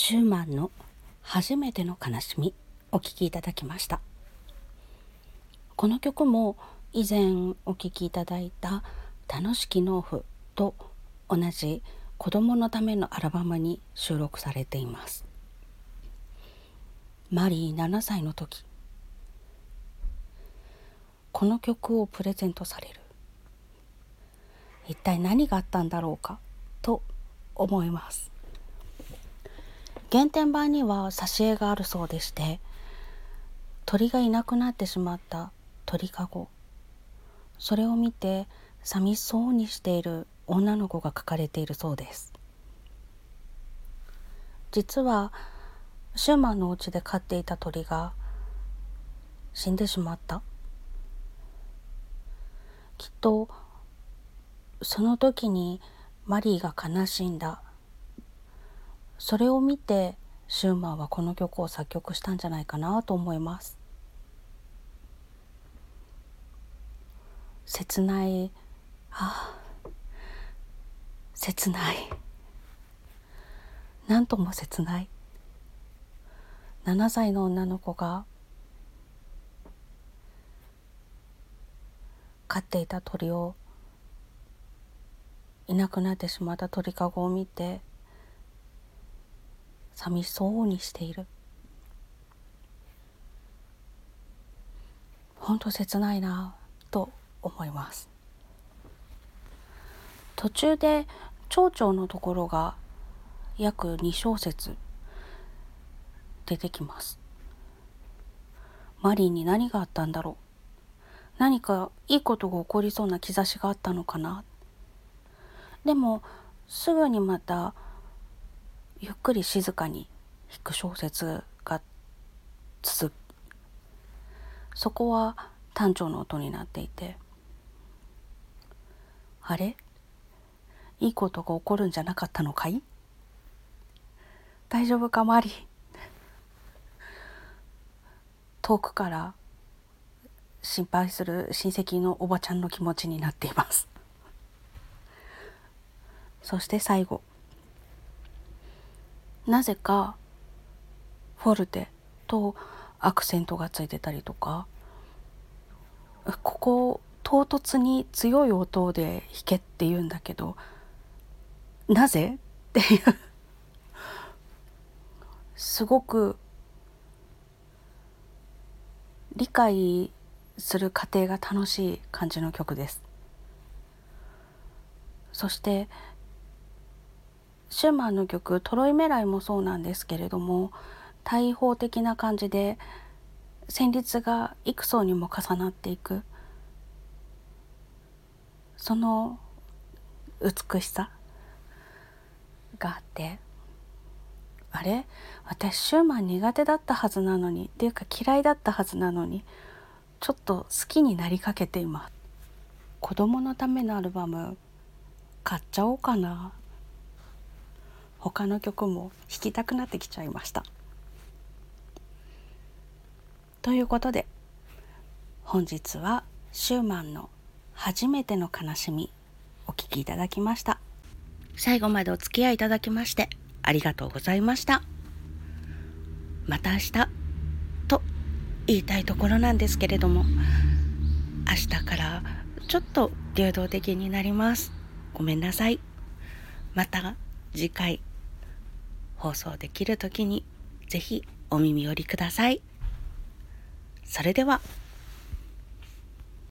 シューマンの初めての悲しみお聴きいただきました。この曲も以前お聴きいただいた楽しき農夫と同じ子供のためのアルバムに収録されています。マリー7歳の時この曲をプレゼントされる。一体何があったんだろうかと思います。原点版には挿絵があるそうでして鳥がいなくなってしまった鳥かご。それを見て寂しそうにしている女の子が描かれているそうです。実はシューマンのお家で飼っていた鳥が死んでしまった。きっとその時にマリーが悲しんだ。それを見てシューマンはこの曲を作曲したんじゃないかなと思います。切ない。あ切ない。なんとも切ない。7歳の女の子が。飼っていた鳥を。いなくなってしまった鳥かごを見て。寂しそうにしている。本当切ないなと思います。途中で蝶々のところが約2小節出てきます。マリーに何があったんだろう。何かいいことが起こりそうな兆しがあったのかな。でもすぐにまたゆっくり静かに弾く小説が続きそこは単調の音になっていてあれ？いいことが起こるんじゃなかったのかい？大丈夫かマリ？遠くから心配する親戚のおばちゃんの気持ちになっています。そして最後。なぜかフォルテとアクセントがついてたりとか。ここ唐突に強い音で弾けって言うんだけどなぜ？っていう。すごく理解する過程が楽しい感じの曲です。そしてシューマンの曲「トロイメライ」もそうなんですけれども大砲的な感じで旋律が幾層にも重なっていくその美しさがあってあれ？私シューマン苦手だったはずなのにっていうか嫌いだったはずなのにちょっと好きになりかけています子供のためのアルバム買っちゃおうかな。他の曲も弾きたくなってきちゃいました。ということで本日はシューマンの初めての悲しみお聴きいただきました。最後までお付き合いいただきましてありがとうございました。また明日と言いたいところなんですけれども明日からちょっと流動的になります。ごめんなさい。また次回放送できる時にぜひお耳寄りくださいそれでは。